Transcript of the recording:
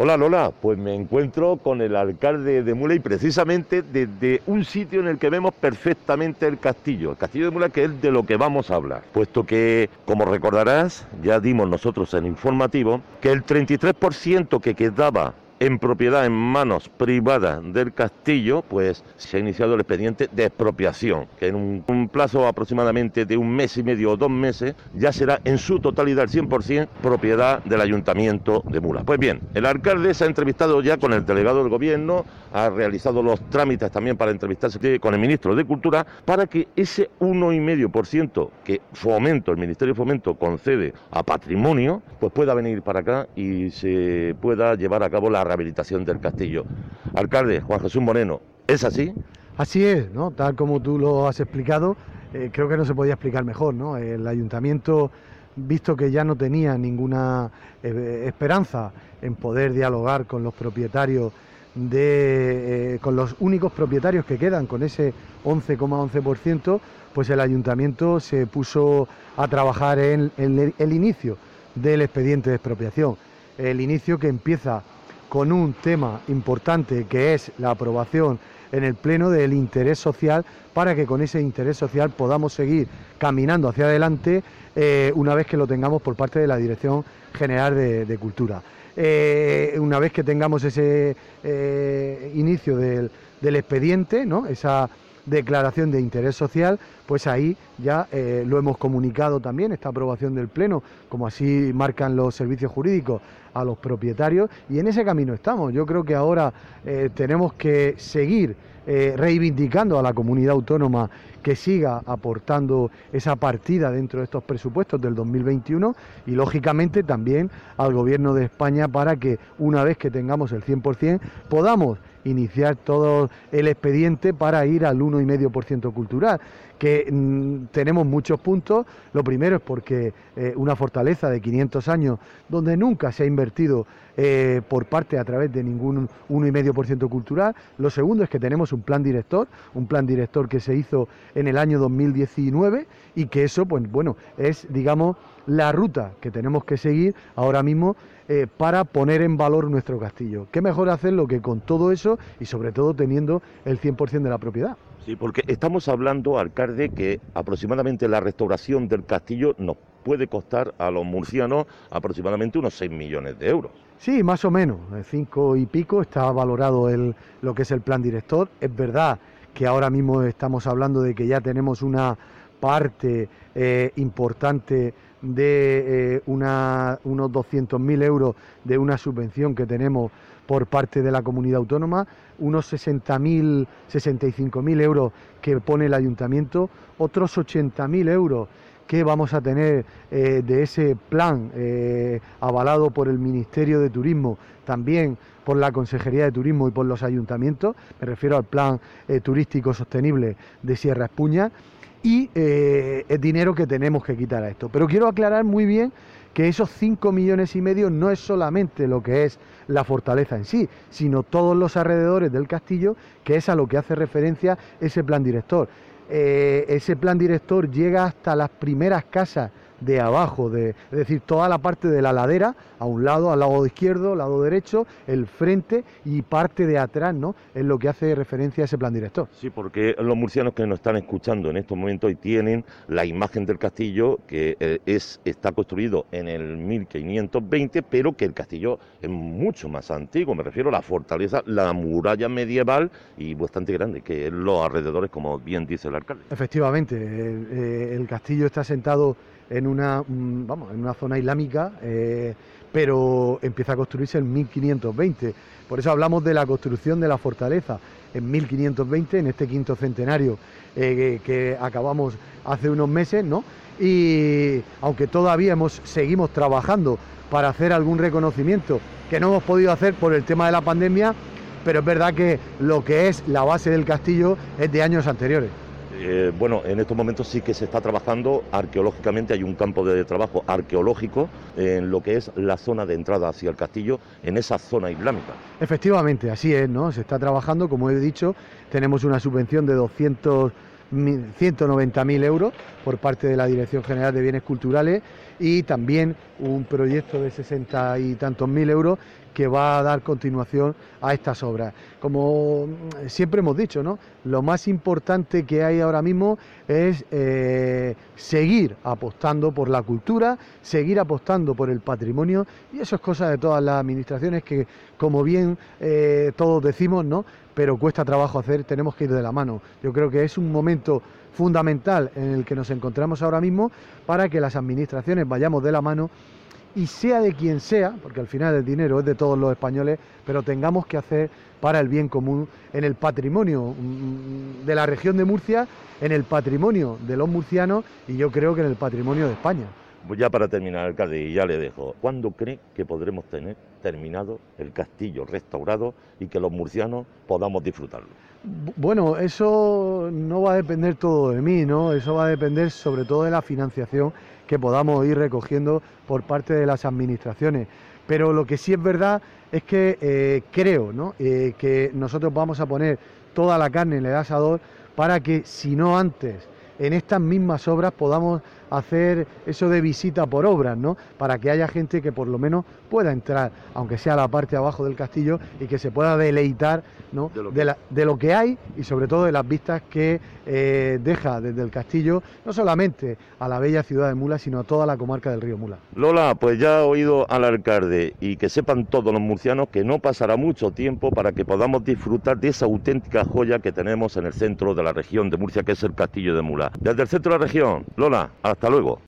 Hola Lola, pues me encuentro con el alcalde de Mula y precisamente desde un sitio en el que vemos perfectamente el castillo, el castillo de Mula que es de lo que vamos a hablar, puesto que, como recordarás, ya dimos nosotros en informativo, que el 33% que quedaba en propiedad en manos privadas del castillo, pues se ha iniciado el expediente de expropiación, que en un, plazo aproximadamente de un mes y medio o dos meses ya será en su totalidad, el 100%, propiedad del ayuntamiento de Mula. Pues bien, el alcalde se ha entrevistado ya con el delegado del gobierno, ha realizado los trámites también para entrevistarse con el ministro de Cultura, para que ese 1,5% que Fomento, el Ministerio de Fomento concede a patrimonio, pues pueda venir para acá y se pueda llevar a cabo la rehabilitación del castillo. Alcalde Juan Jesús Moreno, ¿es así? Así es, ¿no? Tal como tú lo has explicado, eh, creo que no se podía explicar mejor, ¿no? El ayuntamiento, visto que ya no tenía ninguna eh, esperanza en poder dialogar con los propietarios de, eh, con los únicos propietarios que quedan con ese 11,11%, pues el ayuntamiento se puso a trabajar en el inicio del expediente de expropiación. El inicio que empieza con un tema importante que es la aprobación en el Pleno del interés social para que con ese interés social podamos seguir caminando hacia adelante eh, una vez que lo tengamos por parte de la Dirección General de, Cultura. Eh, una vez que tengamos ese eh, inicio del, del expediente, ¿no? esa declaración de interés social, pues ahí ya eh, lo hemos comunicado también, esta aprobación del Pleno, como así marcan los servicios jurídicos a los propietarios, y en ese camino estamos. Yo creo que ahora eh, tenemos que seguir eh, reivindicando a la comunidad autónoma que siga aportando esa partida dentro de estos presupuestos del 2021 y lógicamente también al Gobierno de España para que una vez que tengamos el 100% podamos iniciar todo el expediente para ir al 1,5% cultural que mm, tenemos muchos puntos. Lo primero es porque eh, una fortaleza de 500 años donde nunca se ha invertido eh, por parte a través de ningún 1,5% cultural. Lo segundo es que tenemos un plan director, un plan director que se hizo en el año 2019 y que eso, pues bueno, es digamos la ruta que tenemos que seguir ahora mismo eh, para poner en valor nuestro castillo. ¿Qué mejor hacerlo que con todo eso y sobre todo teniendo el 100% de la propiedad? Sí, porque estamos hablando, alcalde, que aproximadamente la restauración del castillo nos puede costar a los murcianos aproximadamente unos 6 millones de euros. Sí, más o menos, cinco y pico está valorado el, lo que es el plan director. Es verdad que ahora mismo estamos hablando de que ya tenemos una parte eh, importante de eh, una, unos 200.000 euros de una subvención que tenemos por parte de la comunidad autónoma, unos 60.000, 65.000 euros que pone el ayuntamiento, otros 80.000 euros que vamos a tener eh, de ese plan eh, avalado por el Ministerio de Turismo, también por la Consejería de Turismo y por los ayuntamientos, me refiero al plan turístico sostenible de Sierra Espuña, y el dinero que tenemos que quitar a esto. Pero quiero aclarar muy bien que esos 5 millones y medio no es solamente lo que es la fortaleza en sí, sino todos los alrededores del castillo, que es a lo que hace referencia ese plan director. Eh, ese plan director llega hasta las primeras casas de abajo, de, es decir, toda la parte de la ladera, a un lado, al lado izquierdo, lado derecho, el frente y parte de atrás, ¿no? Es lo que hace referencia a ese plan director. Sí, porque los murcianos que nos están escuchando en estos momentos y tienen la imagen del castillo que eh, es, está construido en el 1520, pero que el castillo es mucho más antiguo, me refiero a la fortaleza, la muralla medieval y bastante grande, que es los alrededores, como bien dice el alcalde. Efectivamente, el, eh, el castillo está sentado en una, mm, vamos, en una zona islámica, eh, pero empieza a construirse en 1520. Por eso hablamos de la construcción de la fortaleza en 1520, en este quinto centenario eh, que, acabamos hace unos meses, ¿no? Y aunque todavía hemos, seguimos trabajando para hacer algún reconocimiento que no hemos podido hacer por el tema de la pandemia, pero es verdad que lo que es la base del castillo es de años anteriores. Eh, bueno, en estos momentos sí que se está trabajando arqueológicamente, hay un campo de trabajo arqueológico en lo que es la zona de entrada hacia el castillo, en esa zona islámica. Efectivamente, así es, ¿no? Se está trabajando, como he dicho, tenemos una subvención de 200 190.000 euros por parte de la Dirección General de Bienes Culturales y también un proyecto de 60 y tantos mil euros que va a dar continuación a estas obras. Como siempre hemos dicho, lo más importante que hay ahora mismo es eh, seguir apostando por la cultura, seguir apostando por el patrimonio y eso es cosa de todas las administraciones que, como bien eh, todos decimos, ¿no? pero cuesta trabajo hacer, tenemos que ir de la mano. Yo creo que es un momento fundamental en el que nos encontramos ahora mismo para que las administraciones vayamos de la mano y sea de quien sea, porque al final el dinero es de todos los españoles, pero tengamos que hacer para el bien común en el patrimonio mm, de la región de Murcia, en el patrimonio de los murcianos y yo creo que en el patrimonio de España. Pues ya para terminar, alcalde, y ya le dejo, ¿cuándo cree que podremos tener terminado el castillo restaurado y que los murcianos podamos disfrutarlo? Bueno, eso no va a depender todo de mí, ¿no? Eso va a depender sobre todo de la financiación que podamos ir recogiendo por parte de las administraciones. Pero lo que sí es verdad es que eh, creo ¿no? Eh, que nosotros vamos a poner toda la carne en el asador para que, si no antes, en estas mismas obras podamos hacer eso de visita por obras, ¿no? Para que haya gente que por lo menos pueda entrar, aunque sea a la parte abajo del castillo, y que se pueda deleitar ¿no? de, lo que... hay y sobre todo de las vistas que eh, deja desde el castillo, no solamente a la bella ciudad de Mula, sino a toda la comarca del río Mula. Lola, pues ya ha oído al alcalde y que sepan todos los murcianos que no pasará mucho tiempo para que podamos disfrutar de esa auténtica joya que tenemos en el centro de la región de Murcia, que es el castillo de Mula. Desde el centro de la región, Lola, hasta luego.